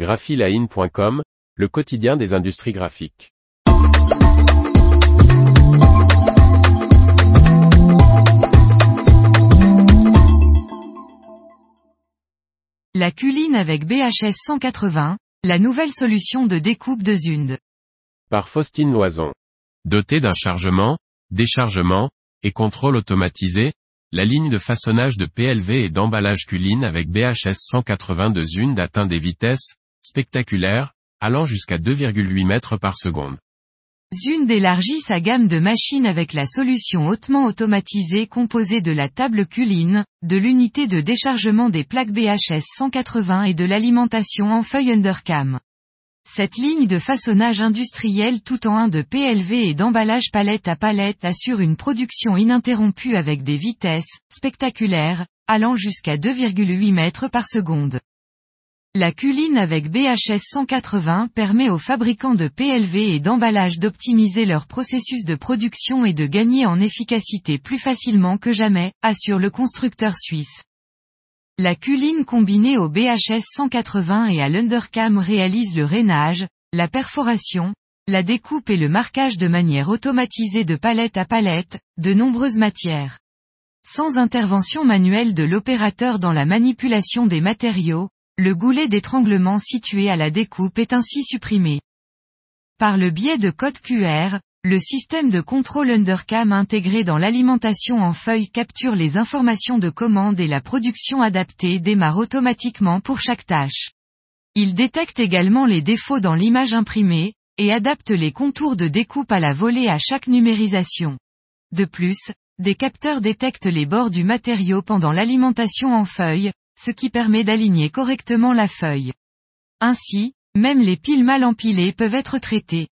graphiline.com, le quotidien des industries graphiques. La culine avec BHS 180, la nouvelle solution de découpe de Zund. Par Faustine Loison. Dotée d'un chargement, déchargement, et contrôle automatisé, la ligne de façonnage de PLV et d'emballage culine avec BHS 180 de Zund atteint des vitesses spectaculaires, allant jusqu'à 2,8 mètres par seconde. Zund élargit sa gamme de machines avec la solution hautement automatisée composée de la table culine, de l'unité de déchargement des plaques BHS 180 et de l'alimentation en feuille undercam. Cette ligne de façonnage industriel tout en un de PLV et d'emballage palette à palette assure une production ininterrompue avec des vitesses spectaculaires, allant jusqu'à 2,8 mètres par seconde. La culine avec BHS 180 permet aux fabricants de PLV et d'emballage d'optimiser leur processus de production et de gagner en efficacité plus facilement que jamais, assure le constructeur suisse. La culine combinée au BHS 180 et à l'undercam réalise le rainage, la perforation, la découpe et le marquage de manière automatisée de palette à palette, de nombreuses matières. Sans intervention manuelle de l'opérateur dans la manipulation des matériaux, le goulet d'étranglement situé à la découpe est ainsi supprimé. Par le biais de code QR, le système de contrôle undercam intégré dans l'alimentation en feuille capture les informations de commande et la production adaptée démarre automatiquement pour chaque tâche. Il détecte également les défauts dans l'image imprimée, et adapte les contours de découpe à la volée à chaque numérisation. De plus, des capteurs détectent les bords du matériau pendant l'alimentation en feuille, ce qui permet d'aligner correctement la feuille. Ainsi, même les piles mal empilées peuvent être traitées.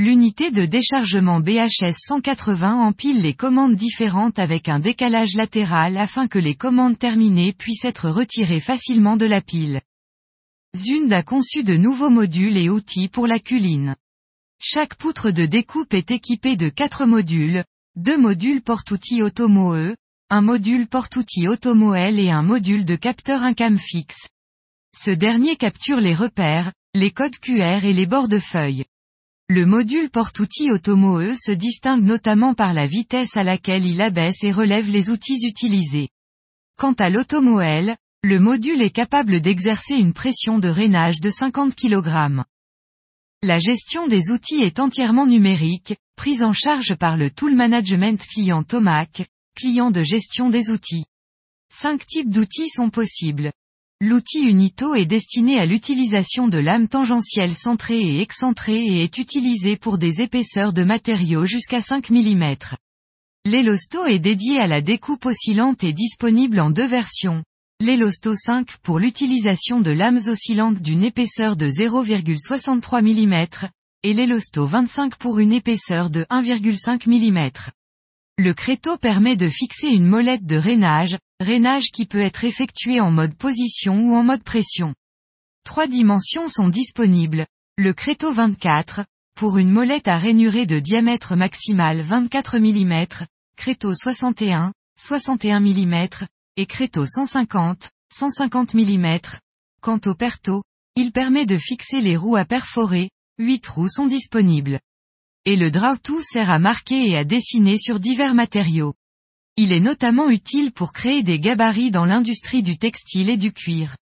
L'unité de déchargement BHS 180 empile les commandes différentes avec un décalage latéral afin que les commandes terminées puissent être retirées facilement de la pile. Zund a conçu de nouveaux modules et outils pour la culine. Chaque poutre de découpe est équipée de quatre modules, deux modules porte-outils Automo-E, un module porte-outils Automo-L et un module de capteur incam fixe. Ce dernier capture les repères, les codes QR et les bords de feuilles. Le module porte-outils Automo-E se distingue notamment par la vitesse à laquelle il abaisse et relève les outils utilisés. Quant à l'Automo-L, le module est capable d'exercer une pression de rainage de 50 kg. La gestion des outils est entièrement numérique, prise en charge par le Tool Management client Tomac, client de gestion des outils. Cinq types d'outils sont possibles. L'outil Unito est destiné à l'utilisation de lames tangentielles centrées et excentrées et est utilisé pour des épaisseurs de matériaux jusqu'à 5 mm. L'Elosto est dédié à la découpe oscillante et disponible en deux versions. L'Elosto 5 pour l'utilisation de lames oscillantes d'une épaisseur de 0,63 mm, et l'Elosto 25 pour une épaisseur de 1,5 mm. Le créteau permet de fixer une molette de rainage, rainage qui peut être effectué en mode position ou en mode pression. Trois dimensions sont disponibles. Le créteau 24, pour une molette à rainuré de diamètre maximal 24 mm, créteau 61, 61 mm, et créteau 150, 150 mm. Quant au perto, il permet de fixer les roues à perforer, 8 roues sont disponibles et le Drawtool sert à marquer et à dessiner sur divers matériaux. Il est notamment utile pour créer des gabarits dans l'industrie du textile et du cuir.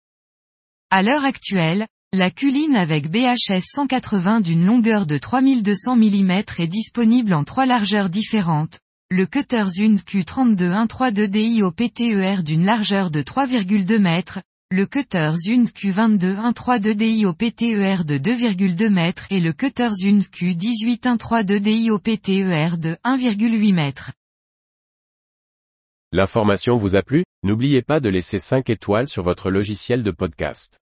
À l'heure actuelle, la culine avec BHS 180 d'une longueur de 3200 mm est disponible en trois largeurs différentes. Le Cutter Zund Q32 DI au PTER d'une largeur de 3,2 m, le cutter Zund Q22 DI au PTER de 2,2 m et le cutter Zund Q18 DI au PTER de 1,8 m. L'information vous a plu? N'oubliez pas de laisser 5 étoiles sur votre logiciel de podcast.